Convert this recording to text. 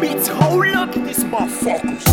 beats, hold up, this motherfuckers.